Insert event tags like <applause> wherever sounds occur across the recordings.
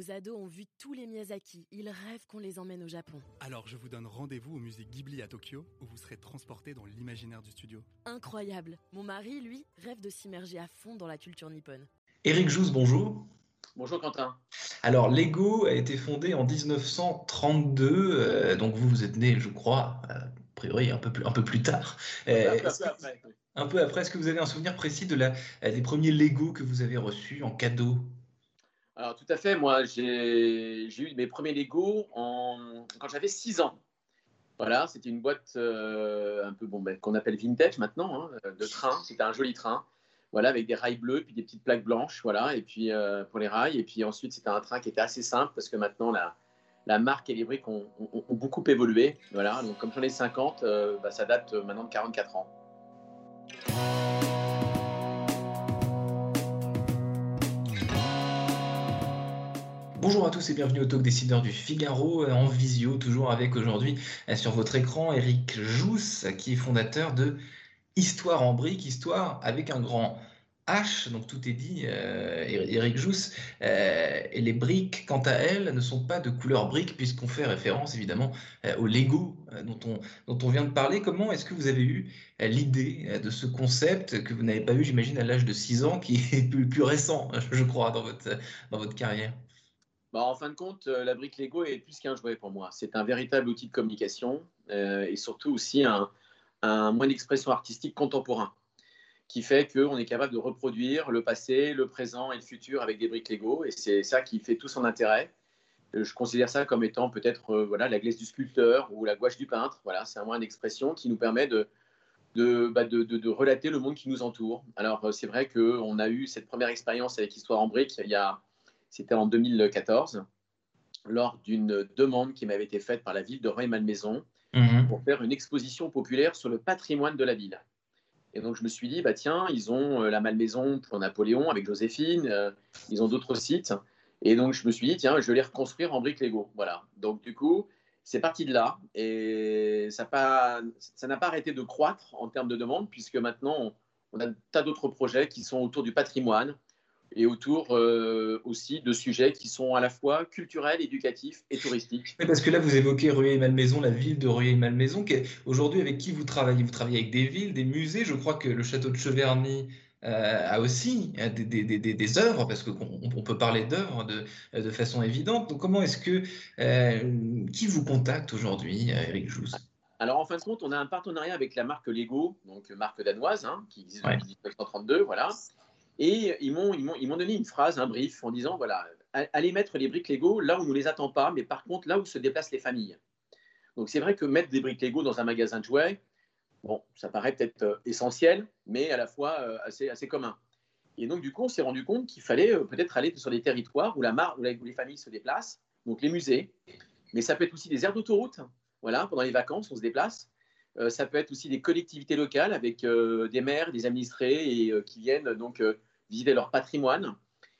Nos ados ont vu tous les Miyazaki. Ils rêvent qu'on les emmène au Japon. Alors je vous donne rendez-vous au musée Ghibli à Tokyo, où vous serez transporté dans l'imaginaire du studio. Incroyable. Mon mari, lui, rêve de s'immerger à fond dans la culture nippone. Éric Jousse, bonjour. Bonjour Quentin. Alors, Lego a été fondé en 1932, euh, donc vous, vous êtes né, je crois, euh, a priori un peu plus, un peu plus tard. Un Euh, peu après, un peu après, est-ce que vous avez un souvenir précis de la, des premiers Lego que vous avez reçus en cadeau? Alors tout à fait, moi j'ai eu mes premiers Lego en... quand j'avais 6 ans. Voilà, c'était une boîte euh, un peu bon, ben, qu'on appelle vintage maintenant, hein, de train. C'était un joli train, voilà, avec des rails bleus, puis des petites plaques blanches, voilà, et puis euh, pour les rails. Et puis ensuite c'était un train qui était assez simple parce que maintenant la, la marque et les briques ont, beaucoup évolué. Voilà, donc comme j'en ai 50, euh, bah, ça date maintenant de 44 ans. Bonjour à tous et bienvenue au Talk Décideur du Figaro, euh, en visio, toujours avec aujourd'hui euh, sur votre écran Éric Jousse, qui est fondateur de Histoire en briques, Histoire avec un grand H, donc tout est dit, euh, Éric Jousse. Euh, et les briques, quant à elles, ne sont pas de couleur brique, puisqu'on fait référence évidemment euh, au Lego euh, dont, on, dont on vient de parler. Comment est-ce que vous avez eu euh, l'idée euh, de ce concept que vous n'avez pas eu, j'imagine, à l'âge de 6 ans, qui est <laughs> plus, plus récent, je crois, dans votre, dans votre carrière? Bah, en fin de compte, euh, la brique Lego est plus qu'un jouet pour moi. C'est un véritable outil de communication euh, et surtout aussi un, moyen d'expression artistique contemporain qui fait qu'on est capable de reproduire le passé, le présent et le futur avec des briques Lego. Et c'est ça qui fait tout son intérêt. Euh, Je considère ça comme étant peut-être voilà, la glaise du sculpteur ou la gouache du peintre. Voilà, c'est un moyen d'expression qui nous permet de, de, bah, relater le monde qui nous entoure. Alors, c'est vrai qu'on a eu cette première expérience avec Histoire en briques il y a, c'était en 2014, lors d'une demande qui m'avait été faite par la ville de Rueil-Malmaison Mhm. pour faire une exposition populaire sur le patrimoine de la ville. Et donc je me suis dit, bah tiens, ils ont euh, la Malmaison pour Napoléon avec Joséphine, euh, ils ont d'autres sites. Et donc je me suis dit, tiens, je vais les reconstruire en briques Lego. Voilà. Donc du coup, c'est parti de là. Et ça n'a pas, pas arrêté de croître en termes de demande, puisque maintenant, on a un tas d'autres projets qui sont autour du patrimoine et autour euh, aussi de sujets qui sont à la fois culturels, éducatifs et touristiques. Oui, parce que là, vous évoquez Rueil-Malmaison, la ville de Rueil-Malmaison. Aujourd'hui, avec qui vous travaillez? Vous travaillez avec des villes, des musées? Je crois que le château de Cheverny euh, a aussi euh, des, des, des, des- des œuvres, parce qu'on on peut parler d'œuvres de, de façon évidente. Donc, comment est-ce que euh, qui vous contacte aujourd'hui, Eric Jousse? Alors, en fin de compte, on a un partenariat avec la marque Lego, donc marque danoise, hein, qui existe depuis 1932, voilà. Et ils m'ont, ils, m'ont, ils m'ont donné une phrase, un brief, en disant, voilà, allez mettre les briques Lego là où on ne les attend pas, mais par contre, là où se déplacent les familles. Donc, c'est vrai que mettre des briques Lego dans un magasin de jouets, bon, ça paraît peut-être euh, essentiel, mais à la fois euh, assez, assez commun. Et donc, du coup, on s'est rendu compte qu'il fallait euh, peut-être aller sur des territoires où, la mar- où, les familles se déplacent, donc les musées, mais ça peut être aussi des aires d'autoroute. Voilà, pendant les vacances, on se déplace. Ça peut être aussi des collectivités locales avec des maires, des administrés et, qui viennent donc visiter leur patrimoine.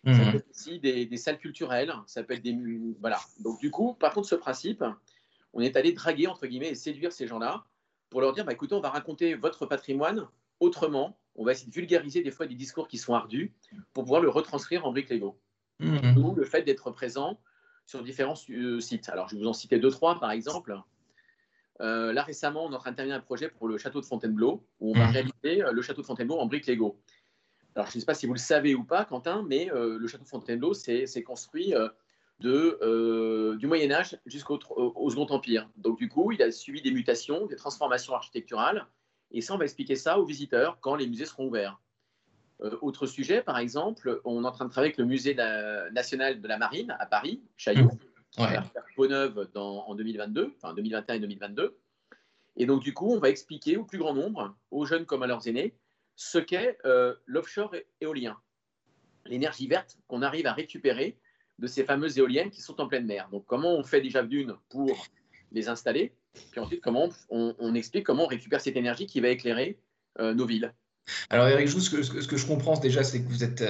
Ça Mhm. peut être aussi des, des salles culturelles. Ça peut être des voilà. Donc du coup, par contre, ce principe, on est allé draguer entre guillemets et séduire ces gens-là pour leur dire, bah, écoutez, on va raconter votre patrimoine autrement. On va essayer de vulgariser des fois des discours qui sont ardus pour pouvoir le retranscrire en briques Lego. Mhm. D'où le fait d'être présent sur différents euh, sites. Alors, je vais vous en citer deux, trois, par exemple. Euh, là, récemment, on est en train de terminer un projet pour le château de Fontainebleau, où on va Mhm. réaliser euh, le château de Fontainebleau en briques Lego. Alors, je ne sais pas si vous le savez ou pas, Quentin, mais euh, le château Fontainebleau, c'est c'est construit euh, de, euh, du Moyen-Âge jusqu'au tr- au, au Second Empire. Donc, du coup, il a suivi des mutations, des transformations architecturales. Et ça, on va expliquer ça aux visiteurs quand les musées seront ouverts. Autre sujet, par exemple, on est en train de travailler avec le musée national de la marine à Paris, Chaillot, Ouais. on va faire en 2022, enfin 2021 et 2022. Et donc, du coup, on va expliquer au plus grand nombre, aux jeunes comme à leurs aînés, ce qu'est euh, l'offshore éolien. L'énergie verte qu'on arrive à récupérer de ces fameuses éoliennes qui sont en pleine mer. Donc, comment on fait déjà d'une pour les installer, puis ensuite, comment on, explique comment on récupère cette énergie qui va éclairer euh, nos villes. Alors, Eric Jousse, ce que, ce que- je comprends déjà, c'est que vous êtes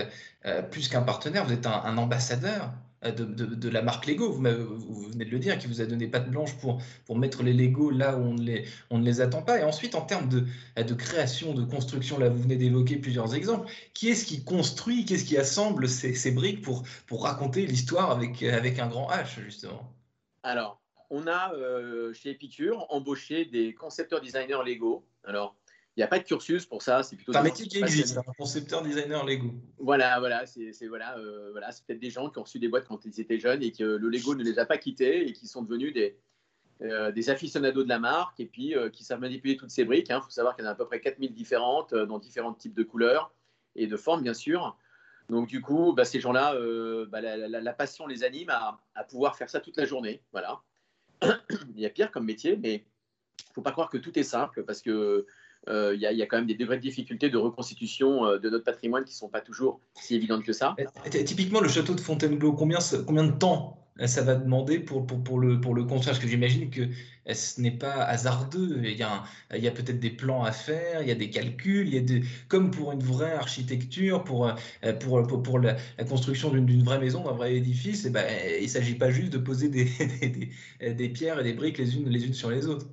euh, plus qu'un partenaire, vous êtes un ambassadeur euh, de, la marque Lego, vous, venez de le dire, qui vous a donné patte blanche pour, pour mettre les Lego là où on ne les, on ne les attend pas. Et ensuite, en termes de, de création, de construction, là vous venez d'évoquer plusieurs exemples, qui est-ce qui construit, qu'est-ce qui assemble ces, ces, briques pour, pour raconter l'histoire avec, avec un grand H, justement? Alors, on a euh, chez Epicure embauché des concepteurs designers Lego. Alors, n'y a pas de cursus pour ça, c'est plutôt. un métier qui existe, un concepteur designer Lego. Voilà, voilà, c'est voilà, euh, voilà, c'est peut-être des gens qui ont reçu des boîtes quand ils étaient jeunes et que le Lego ne les a pas quittés et qui sont devenus des, euh, des aficionados de la marque et puis qui savent manipuler toutes ces briques. Il hein. faut savoir qu'il y en a à peu près 4000 différentes dans différents types de couleurs et de formes, bien sûr. Donc, du coup, bah, ces gens-là, bah, la, passion les anime à, à, pouvoir faire ça toute la journée. Voilà. <coughs> il y a pire comme métier, mais il ne faut pas croire que tout est simple parce que euh, il y, a quand même des degrés de difficulté de reconstitution euh, de notre patrimoine qui ne sont pas toujours si évidentes que ça. Typiquement, le château de Fontainebleau, combien, de temps ça va demander pour, le, construire? Parce que j'imagine que ce n'est pas hasardeux. Il y a, peut-être des plans à faire, il y a des calculs, y a comme pour une vraie architecture, pour, euh, la, construction d'une vraie maison, d'un vrai édifice, eh ben, il ne s'agit pas juste de poser <laughs> des, pierres et des briques les unes sur les autres.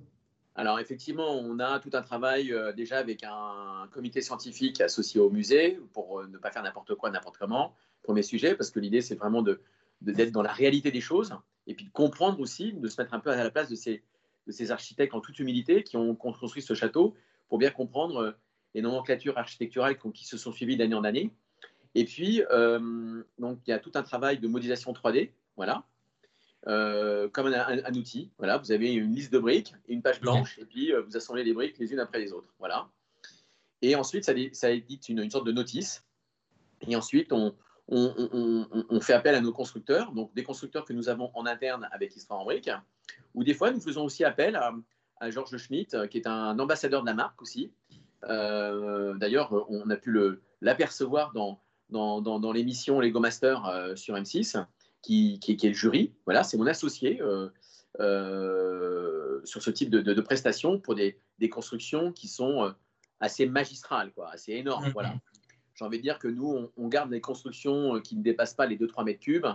Alors effectivement, on a tout un travail euh, déjà avec un comité scientifique associé au musée pour euh, ne pas faire n'importe quoi, n'importe comment. Premier sujet, parce que l'idée c'est vraiment de, d'être dans la réalité des choses et puis de comprendre aussi, de se mettre un peu à la place de ces, de ces architectes en toute humilité qui ont construit ce château pour bien comprendre euh, les nomenclatures architecturales qui se sont suivies d'année en année. Et puis, donc, il y a tout un travail de modélisation 3D, voilà, euh, comme un, outil. Voilà, vous avez une liste de briques une page blanche, et puis euh, vous assemblez les briques les unes après les autres. Voilà. Et ensuite, ça, ça édite une, sorte de notice. Et ensuite, on, on, fait appel à nos constructeurs, donc des constructeurs que nous avons en interne avec Histoire en briques, ou des fois, nous faisons aussi appel à, à Georges Schmitt, qui est un ambassadeur de la marque aussi. Euh, d'ailleurs, on a pu l'apercevoir dans, dans, dans, dans l'émission Lego Master sur M6 qui, est le jury. Voilà, c'est mon associé euh, euh, sur ce type de, de, prestations pour des, constructions qui sont euh, assez magistrales, quoi, assez énormes. Voilà. Mm-hmm. J'ai envie de dire que nous, on, garde des constructions qui ne dépassent pas les 2-3 mètres cubes.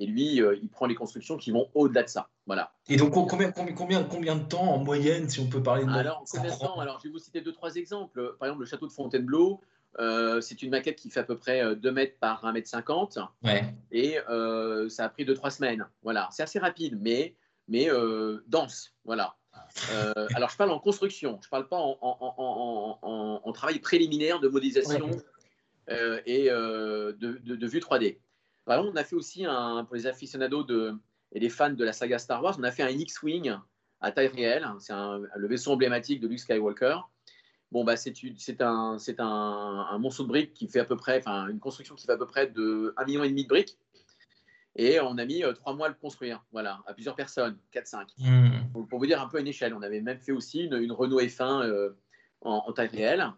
Et lui, il prend les constructions qui vont au-delà de ça. Voilà. Et donc, combien, combien, combien de temps en moyenne, si on peut parler de Alors, combien de temps? Alors, je vais vous citer deux, trois exemples. Par exemple, le château de Fontainebleau, euh, c'est une maquette qui fait à peu près 2 euh, mètres par 1 mètre 50. Et euh, ça a pris 2-3 semaines. Voilà, c'est assez rapide, mais, mais dense. Voilà. alors, je parle en construction, je ne parle pas en, travail préliminaire de modélisation et de, vue 3D. Par exemple, on a fait aussi, un, pour les aficionados de, et les fans de la saga Star Wars, on a fait un X-Wing à taille réelle. C'est le vaisseau emblématique de Luke Skywalker. Bon, bah, c'est un, un, un, morceau de briques qui fait à peu près, enfin, une construction qui fait à peu près de 1,5 million et demi de briques. Et on a mis euh, trois mois à le construire, voilà, à plusieurs personnes, 4-5. Mmh. Pour, vous dire un peu une échelle, on avait même fait aussi une, Renault F1 euh, en, taille réelle,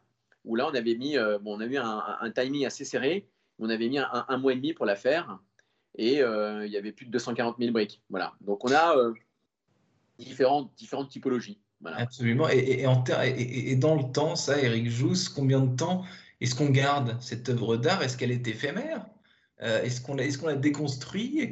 où là, on avait mis, euh, bon, on a eu un, timing assez serré, on avait mis un, mois et demi pour la faire, et il y avait plus de 240 000 briques. Voilà. Donc, on a différentes, différentes typologies. Absolument. Et, et, dans le temps, ça, Eric Jousse, combien de temps est-ce qu'on garde cette œuvre d'art? Est-ce qu'elle est éphémère? Euh, Est-ce qu'on l'a déconstruit?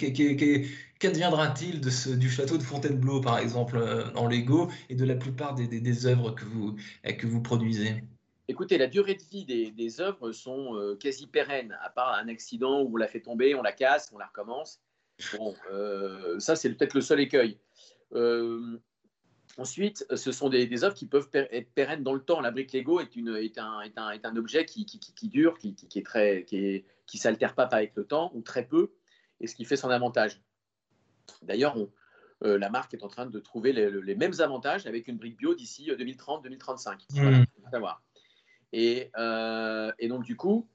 Qu'adviendra-t-il du château de Fontainebleau, par exemple, euh, en Lego, et de la plupart des, œuvres que vous, que vous produisez? Écoutez, la durée de vie des, œuvres sont euh, quasi pérennes, à part un accident où on la fait tomber, on la casse, on la recommence. Bon, ça, c'est peut-être le seul écueil. Ensuite, ce sont des, œuvres qui peuvent être pérennes dans le temps. La brique Lego est, une, est, un, est, un, est un, objet qui, qui, qui dure, qui, qui, est très, qui, qui s'altère pas avec le temps ou très peu, et ce qui fait son avantage. D'ailleurs, euh, la marque est en train de trouver les, mêmes avantages avec une brique bio d'ici 2030-2035. Euh, mmh. Et, euh, et, donc, du coup,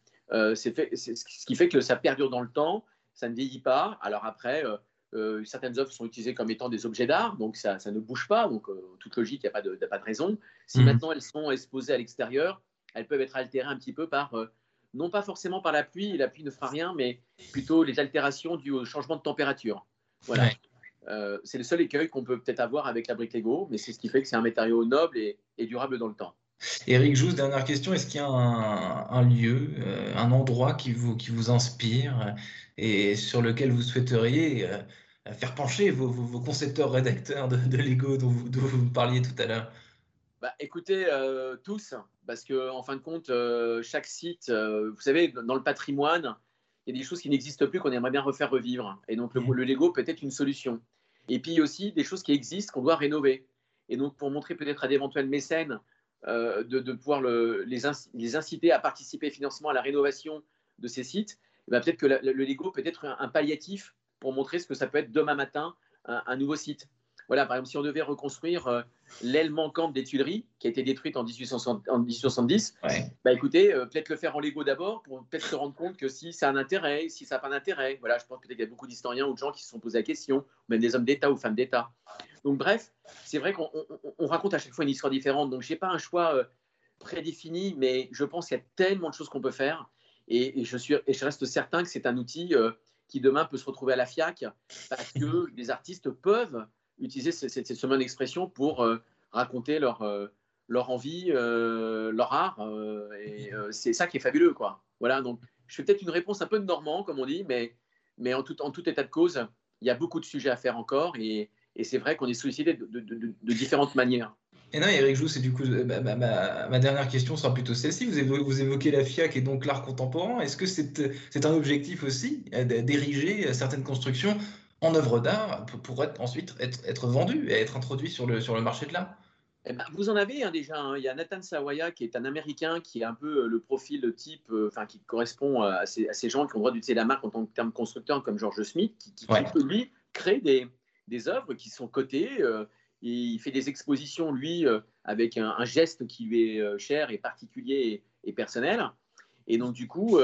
c'est ce qui fait que ça perdure dans le temps, ça ne vieillit pas. Alors après, euh, certaines œuvres sont utilisées comme étant des objets d'art, donc ça, ne bouge pas, donc euh, toute logique, il n'y a, pas de, pas de raison. Si mhm. maintenant elles sont exposées à l'extérieur, elles peuvent être altérées un petit peu par, euh, non pas forcément par la pluie, la pluie ne fera rien, mais plutôt les altérations dues au changement de température. Voilà. c'est le seul écueil qu'on peut peut-être avoir avec la brique Lego, mais c'est ce qui fait que c'est un matériau noble et, durable dans le temps. Eric Jousse, dernière question. Est-ce qu'il y a un, lieu, euh, un endroit qui vous, qui vous inspire et sur lequel vous souhaiteriez faire pencher vos, concepteurs rédacteurs de, Lego dont vous, vous, parliez tout à l'heure bah, Écoutez, euh, tous, parce qu'en en fin de compte, chaque site, vous savez, dans le patrimoine, il y a des choses qui n'existent plus qu'on aimerait bien refaire revivre. Et donc, le, mmh. le Lego peut être une solution. Et puis aussi des choses qui existent qu'on doit rénover. Et donc, pour montrer peut-être à d'éventuels mécènes euh, de, pouvoir les, inciter à participer financièrement à la rénovation de ces sites, ben, peut-être que le, Lego peut être un, palliatif pour montrer ce que ça peut être demain matin un nouveau site. Voilà, par exemple, si on devait reconstruire euh, l'aile manquante des Tuileries, qui a été détruite en 1870, bah écoutez, euh, peut-être le faire en Lego d'abord pour peut-être se rendre compte que si ça a un intérêt, si ça n'a pas d'intérêt. Voilà, je pense peut-être qu'il y a beaucoup d'historiens ou de gens qui se sont posés la question, même des hommes d'État ou femmes d'État. Donc, bref, c'est vrai qu'on raconte à chaque fois une histoire différente. Donc, je n'ai pas un choix euh, prédéfini, mais je pense qu'il y a tellement de choses qu'on peut faire. Et, je suis, et je reste certain que c'est un outil qui demain peut se retrouver à la FIAC parce que <laughs> les artistes peuvent utiliser cette, cette d'expression pour euh, raconter leur, euh, leur envie, euh, leur art. et c'est ça qui est fabuleux. Quoi. Voilà, donc je fais peut-être une réponse un peu de normand, comme on dit, mais, mais en, tout, en tout état de cause, il y a beaucoup de sujets à faire encore. Et, et c'est vrai qu'on est sollicité de, de, de, différentes manières. Et non, Eric Jou, c'est du coup ma, ma, ma, dernière question sera plutôt celle-ci. Vous, évoquez, vous évoquez la FIAC et donc l'art contemporain. Est-ce que c'est un objectif aussi d'ériger certaines constructions en œuvre d'art pour être, ensuite être, être, vendu et être introduit sur le, sur le marché de l'art? Eh ben, vous en avez déjà. Hein. Il y a Nathan Sawaya qui est un Américain qui est un peu euh, le profil type, euh, enfin qui correspond à ces, à ces, gens qui ont droit d'utiliser la marque en tant que terme constructeur, comme George Smith, qui, qui, lui crée des, des, œuvres qui sont cotées. Euh, il fait des expositions lui avec un, geste qui lui est cher et particulier et, personnel. Et donc du coup,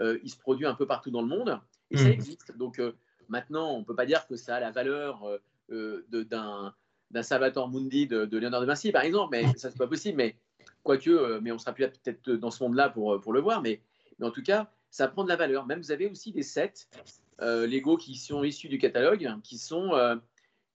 il se produit un peu partout dans le monde et ça hmm. existe. Donc Maintenant, on ne peut pas dire que ça a la valeur euh, euh, d'un, d'un Salvatore Mundi de, de, Léonard de Vinci, par exemple, mais ça, c'est pas possible. Mais quoique, euh, mais on sera plus peut-être dans ce monde-là pour, pour le voir, mais, mais en tout cas, ça prend de la valeur. Même vous avez aussi des sets Lego qui sont issus du catalogue, qui sont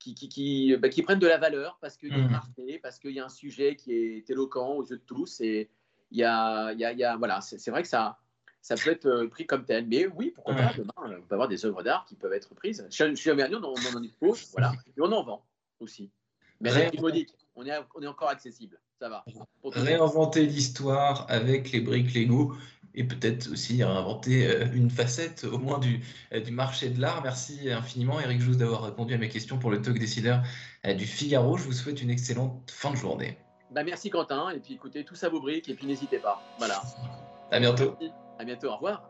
qui, qui, qui, bah, qui, prennent de la valeur parce qu'il y a une mmh. parce qu'il y a un sujet qui est éloquent aux yeux de tous. Et il y a, il y a, il y a voilà, c'est, vrai que ça, ça peut être euh, pris comme tel. Mais oui, pourquoi pas, demain, on peut avoir des œuvres d'art qui peuvent être prises. Je suis jamais on, on en expose, voilà. Et on en vend aussi. Mais Ré... on est, on est encore accessible. Ça va. Réinventer l'histoire avec les briques Lego et peut-être aussi réinventer euh, une facette au moins du, euh, du marché de l'art. Merci infiniment Eric Jousse d'avoir répondu à mes questions pour le talk décideur du Figaro. Je vous souhaite une excellente fin de journée. Bah merci Quentin, et puis écoutez, tout ça vos briques, et puis n'hésitez pas. Voilà. À bientôt. À bientôt, au revoir.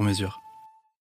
sur mesure.